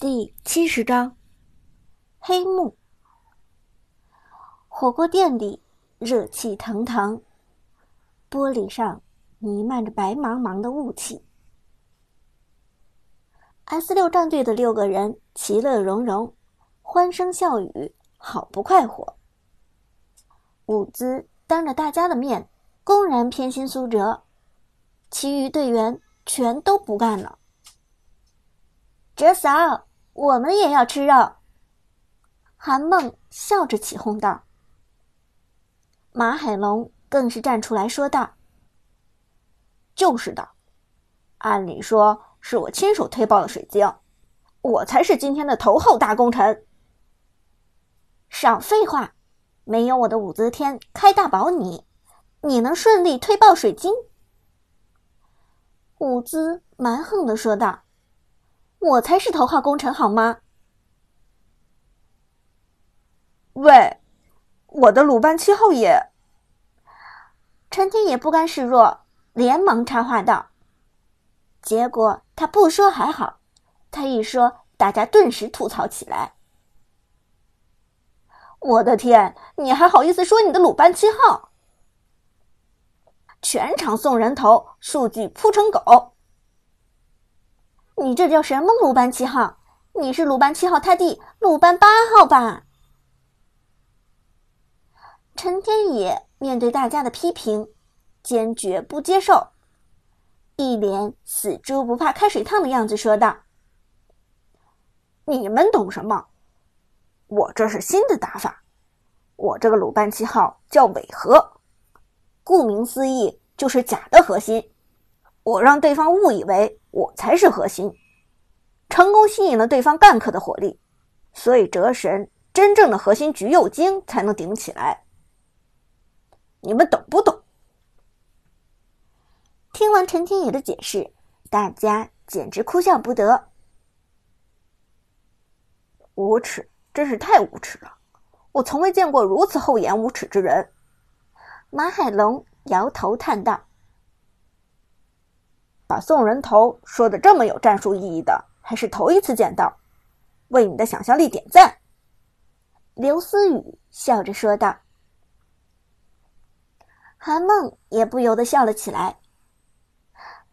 第七十章，黑幕。火锅店里热气腾腾，玻璃上弥漫着白茫茫的雾气。S 六战队的六个人其乐融融，欢声笑语，好不快活。伍兹当着大家的面公然偏心苏哲，其余队员全都不干了。哲嫂。我们也要吃肉。韩梦笑着起哄道。马海龙更是站出来说道：“就是的，按理说是我亲手推爆了水晶，我才是今天的头号大功臣。”少废话，没有我的武则天开大宝，你你能顺利推爆水晶？武兹蛮横的说道。我才是头号功臣，好吗？喂，我的鲁班七号也……陈天也不甘示弱，连忙插话道。结果他不说还好，他一说，大家顿时吐槽起来。我的天，你还好意思说你的鲁班七号？全场送人头，数据扑成狗。你这叫什么鲁班七号？你是鲁班七号他弟鲁班八号吧？陈天野面对大家的批评，坚决不接受，一脸死猪不怕开水烫的样子说道：“你们懂什么？我这是新的打法，我这个鲁班七号叫伪核，顾名思义就是假的核心。”我让对方误以为我才是核心，成功吸引了对方干克的火力，所以折神真正的核心橘右京才能顶起来。你们懂不懂？听完陈天野的解释，大家简直哭笑不得。无耻，真是太无耻了！我从未见过如此厚颜无耻之人。马海龙摇头叹道。把送人头说的这么有战术意义的，还是头一次见到，为你的想象力点赞。刘思雨笑着说道。韩梦也不由得笑了起来。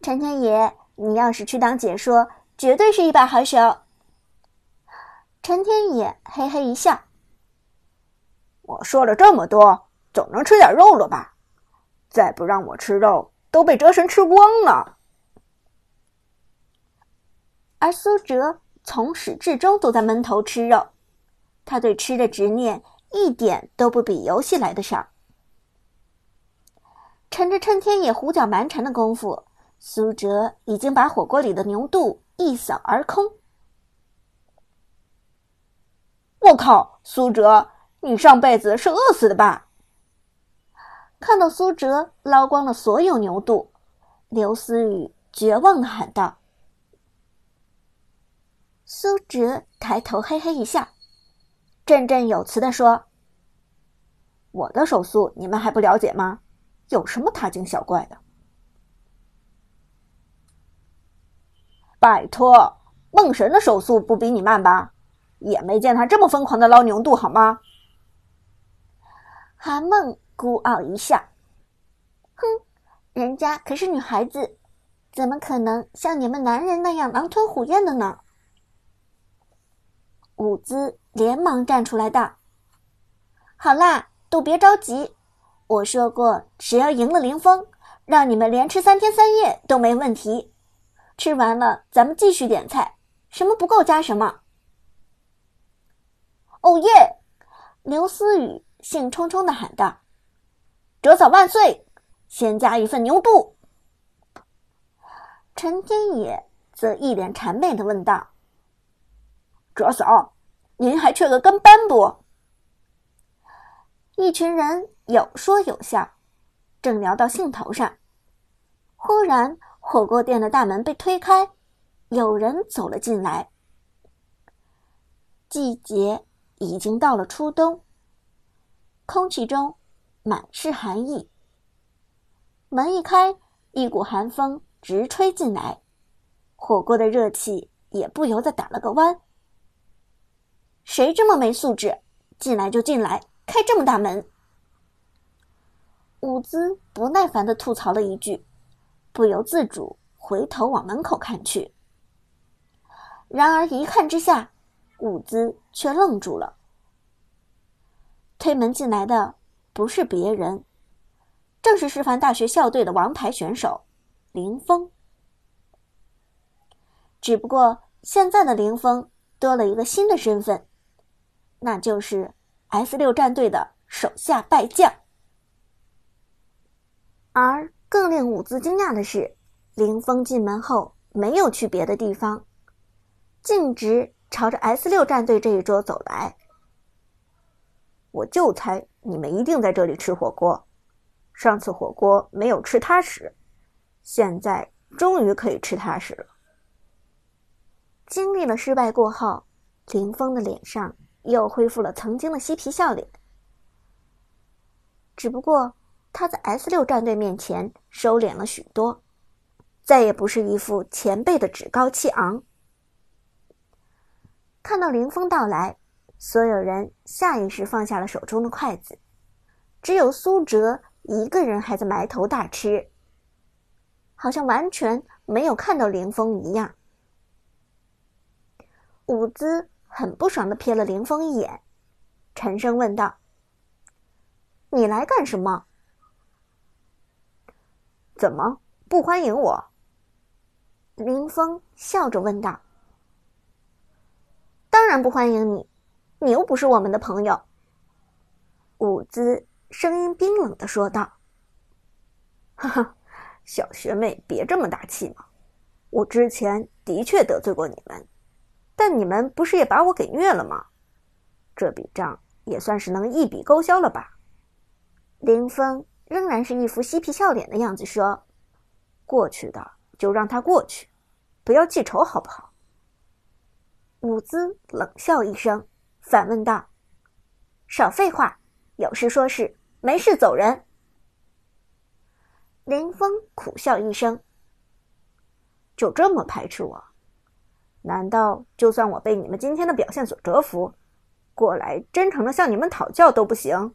陈天野，你要是去当解说，绝对是一把好手。陈天野嘿嘿一笑。我说了这么多，总能吃点肉了吧？再不让我吃肉，都被哲神吃光了。而苏哲从始至终都在闷头吃肉，他对吃的执念一点都不比游戏来的少。趁着趁天野胡搅蛮缠的功夫，苏哲已经把火锅里的牛肚一扫而空。我靠，苏哲，你上辈子是饿死的吧？看到苏哲捞光了所有牛肚，刘思雨绝望的喊道。苏哲抬头嘿嘿一笑，振振有词地说：“我的手速你们还不了解吗？有什么大惊小怪的？拜托，梦神的手速不比你慢吧？也没见他这么疯狂的捞牛肚，好吗？”韩梦孤傲一笑：“哼，人家可是女孩子，怎么可能像你们男人那样狼吞虎咽的呢？”伍兹连忙站出来道：“好啦，都别着急，我说过，只要赢了林峰，让你们连吃三天三夜都没问题。吃完了，咱们继续点菜，什么不够加什么。”哦耶！刘思雨兴冲冲的喊道：“哲嫂万岁！先加一份牛肚。”陈天野则一脸谄媚的问道。哲嫂，您还缺个跟班不？一群人有说有笑，正聊到兴头上，忽然火锅店的大门被推开，有人走了进来。季节已经到了初冬，空气中满是寒意。门一开，一股寒风直吹进来，火锅的热气也不由得打了个弯。谁这么没素质？进来就进来，开这么大门！伍兹不耐烦的吐槽了一句，不由自主回头往门口看去。然而一看之下，伍兹却愣住了。推门进来的不是别人，正是师范大学校队的王牌选手林峰。只不过现在的林峰多了一个新的身份，那就是 S 六战队的手下败将。而更令伍兹惊讶的是，林峰进门后没有去别的地方，径直朝着 S 六战队这一桌走来。我就猜你们一定在这里吃火锅，上次火锅没有吃踏实，现在终于可以吃踏实了。经历了失败过后，林峰的脸上又恢复了曾经的嬉皮笑脸。只不过他在 S 六战队面前收敛了许多，再也不是一副前辈的趾高气昂。看到林峰到来，所有人下意识放下了手中的筷子，只有苏哲一个人还在埋头大吃，好像完全没有看到林峰一样。伍兹很不爽的瞥了林峰一眼，沉声问道：“你来干什么？怎么不欢迎我？”林峰笑着问道：“当然不欢迎你，你又不是我们的朋友。”伍兹声音冰冷的说道：“哈哈，小学妹别这么大气嘛！我之前的确得罪过你们。”但你们不是也把我给虐了吗？这笔账也算是能一笔勾销了吧？林峰仍然是一副嬉皮笑脸的样子说：“过去的就让它过去，不要记仇，好不好？”伍兹冷笑一声，反问道：“少废话，有事说事，没事走人。”林峰苦笑一声：“就这么排斥我？”难道就算我被你们今天的表现所折服，过来真诚的向你们讨教都不行？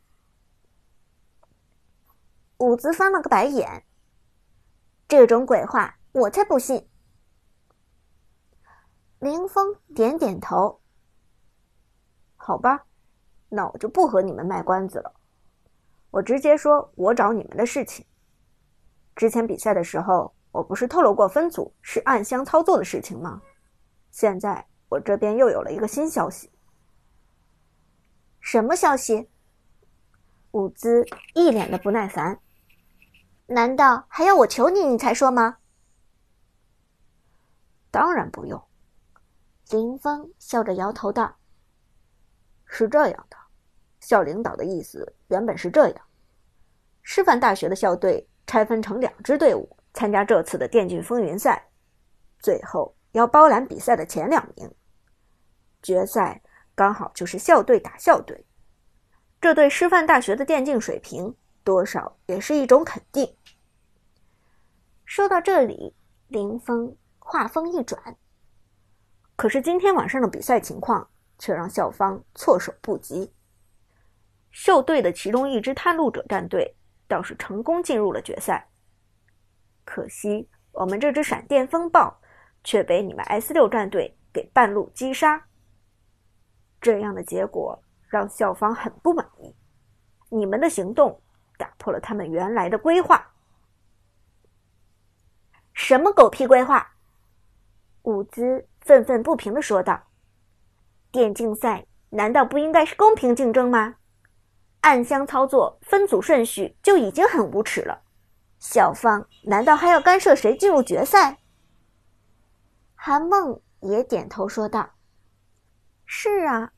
伍兹翻了个白眼，这种鬼话我才不信。林峰点点头，好吧，那我就不和你们卖关子了，我直接说我找你们的事情。之前比赛的时候，我不是透露过分组是暗箱操作的事情吗？现在我这边又有了一个新消息。什么消息？伍兹一脸的不耐烦。难道还要我求你，你才说吗？当然不用。林峰笑着摇头道：“是这样的，校领导的意思原本是这样：师范大学的校队拆分成两支队伍参加这次的电竞风云赛，最后。”要包揽比赛的前两名，决赛刚好就是校队打校队，这对师范大学的电竞水平多少也是一种肯定。说到这里，林峰话锋一转，可是今天晚上的比赛情况却让校方措手不及。校队的其中一支探路者战队倒是成功进入了决赛，可惜我们这支闪电风暴。却被你们 S 六战队给半路击杀，这样的结果让校方很不满意。你们的行动打破了他们原来的规划。什么狗屁规划？伍兹愤愤不平的说道：“电竞赛难道不应该是公平竞争吗？暗箱操作、分组顺序就已经很无耻了，校方难道还要干涉谁进入决赛？”韩梦也点头说道：“是啊，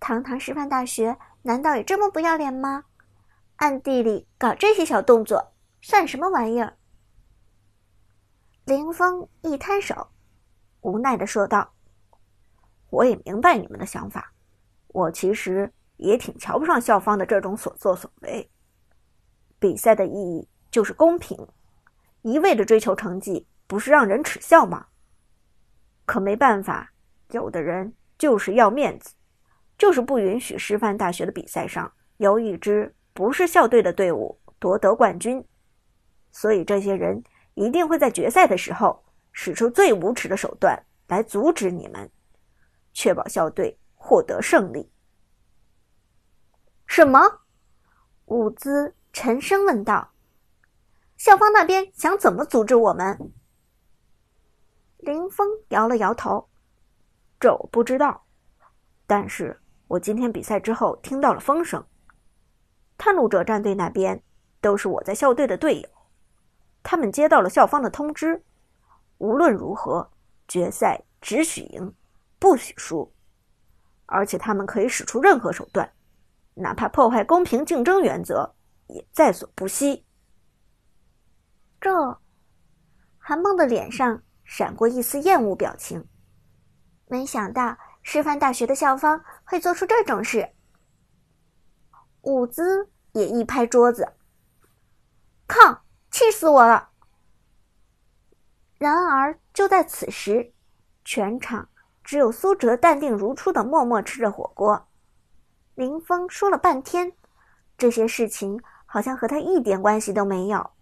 堂堂师范大学难道也这么不要脸吗？暗地里搞这些小动作，算什么玩意儿？”林峰一摊手，无奈的说道：“我也明白你们的想法，我其实也挺瞧不上校方的这种所作所为。比赛的意义就是公平，一味的追求成绩，不是让人耻笑吗？”可没办法，有的人就是要面子，就是不允许师范大学的比赛上有一支不是校队的队伍夺得冠军，所以这些人一定会在决赛的时候使出最无耻的手段来阻止你们，确保校队获得胜利。什么？伍兹沉声问道。校方那边想怎么阻止我们？林峰摇了摇头：“这我不知道，但是我今天比赛之后听到了风声，探路者战队那边都是我在校队的队友，他们接到了校方的通知，无论如何，决赛只许赢，不许输，而且他们可以使出任何手段，哪怕破坏公平竞争原则，也在所不惜。”这，韩梦的脸上闪过一丝厌恶表情。没想到师范大学的校方会做出这种事。伍兹也一拍桌子：“靠！气死我了！”然而就在此时，全场只有苏哲淡定如初的默默吃着火锅。林峰说了半天，这些事情好像和他一点关系都没有。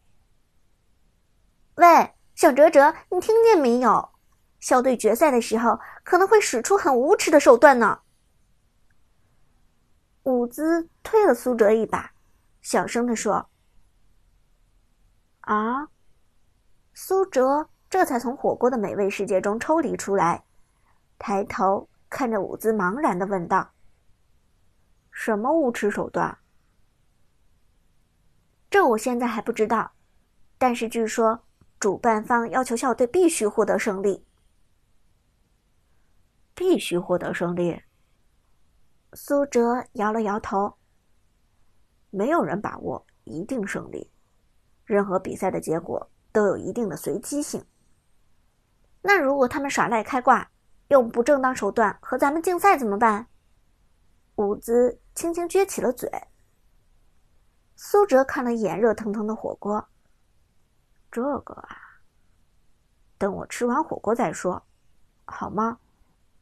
喂，小哲哲，你听见没有？校队决赛的时候可能会使出很无耻的手段呢。伍兹推了苏哲一把，小声的说：“啊。”苏哲这才从火锅的美味世界中抽离出来，抬头看着伍兹，茫然的问道：“什么无耻手段？”这我现在还不知道，但是据说。主办方要求校队必须获得胜利，必须获得胜利。苏哲摇了摇头。没有人把握一定胜利，任何比赛的结果都有一定的随机性。那如果他们耍赖开挂，用不正当手段和咱们竞赛怎么办？伍兹轻轻撅起了嘴。苏哲看了一眼热腾腾的火锅。这个啊，等我吃完火锅再说，好吗？